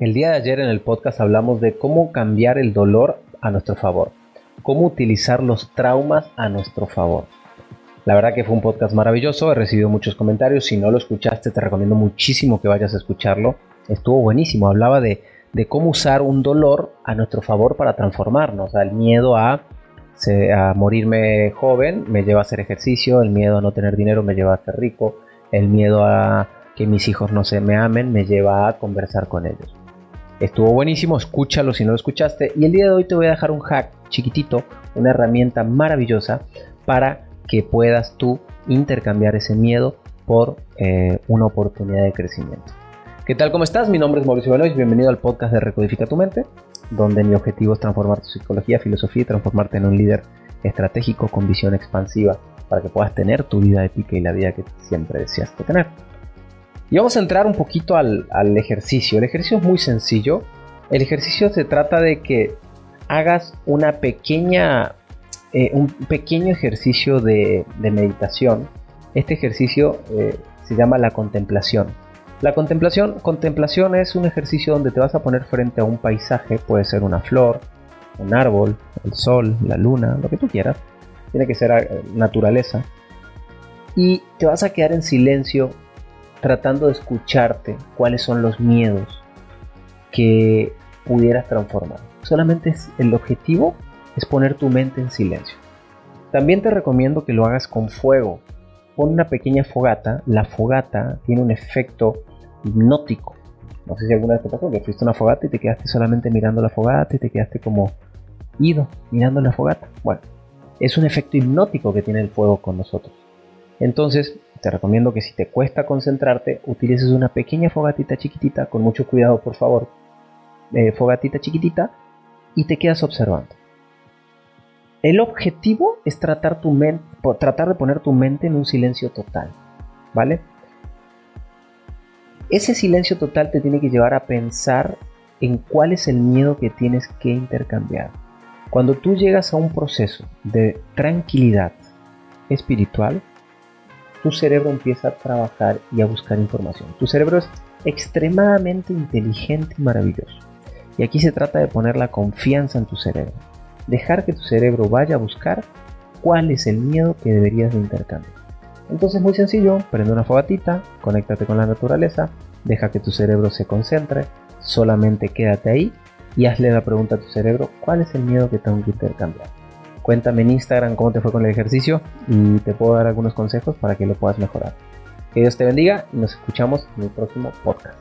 El día de ayer en el podcast hablamos de cómo cambiar el dolor a nuestro favor, cómo utilizar los traumas a nuestro favor. La verdad que fue un podcast maravilloso, he recibido muchos comentarios, si no lo escuchaste te recomiendo muchísimo que vayas a escucharlo, estuvo buenísimo, hablaba de, cómo usar un dolor a nuestro favor para transformarnos, el miedo a, a morirme joven me lleva a hacer ejercicio, el miedo a no tener dinero me lleva a ser rico, el miedo a que mis hijos no se me amen me lleva a conversar con ellos. Estuvo buenísimo, escúchalo si no lo escuchaste. Y el día de hoy te voy a dejar un hack chiquitito, una herramienta maravillosa para que puedas tú intercambiar ese miedo por eh, una oportunidad de crecimiento. ¿Qué tal? ¿Cómo estás? Mi nombre es Mauricio Benoist, bienvenido al podcast de Recodifica tu mente, donde mi objetivo es transformar tu psicología, filosofía y transformarte en un líder estratégico con visión expansiva para que puedas tener tu vida épica y la vida que siempre deseaste tener. Y vamos a entrar un poquito al, ejercicio. El ejercicio es muy sencillo. El ejercicio se trata de que hagas una pequeña, eh, un pequeño ejercicio de, meditación. Este ejercicio eh, se llama la contemplación. La contemplación, contemplación es un ejercicio donde te vas a poner frente a un paisaje, puede ser una flor, un árbol, el sol, la luna, lo que tú quieras. Tiene que ser naturaleza. Y te vas a quedar en silencio tratando de escucharte cuáles son los miedos que pudieras transformar. Solamente el objetivo es poner tu mente en silencio. También te recomiendo que lo hagas con fuego. Pon una pequeña fogata. La fogata tiene un efecto hipnótico. No sé si alguna vez te pasó que fuiste una fogata y te quedaste solamente mirando la fogata y te quedaste como ido mirando la fogata. Bueno, es un efecto hipnótico que tiene el fuego con nosotros. Entonces, te recomiendo que si te cuesta concentrarte, utilices una pequeña fogatita chiquitita, con mucho cuidado por favor, eh, fogatita chiquitita, y te quedas observando. El objetivo es tratar, tu tratar de poner tu mente en un silencio total, ¿vale? Ese silencio total te tiene que llevar a pensar en cuál es el miedo que tienes que intercambiar. Cuando tú llegas a un proceso de tranquilidad espiritual, tu cerebro empieza a trabajar y a buscar información. Tu cerebro es extremadamente inteligente y maravilloso. Y aquí se trata de poner la confianza en tu cerebro. Dejar que tu cerebro vaya a buscar cuál es el miedo que deberías de intercambiar. Entonces muy sencillo, prende una fogatita, conéctate con la naturaleza, deja que tu cerebro se concentre, solamente quédate ahí y hazle la pregunta a tu cerebro, ¿cuál es el miedo que tengo que intercambiar? Cuéntame en Instagram cómo te fue con el ejercicio y te puedo dar algunos consejos para que lo puedas mejorar. Que Dios te bendiga y nos escuchamos en el próximo podcast.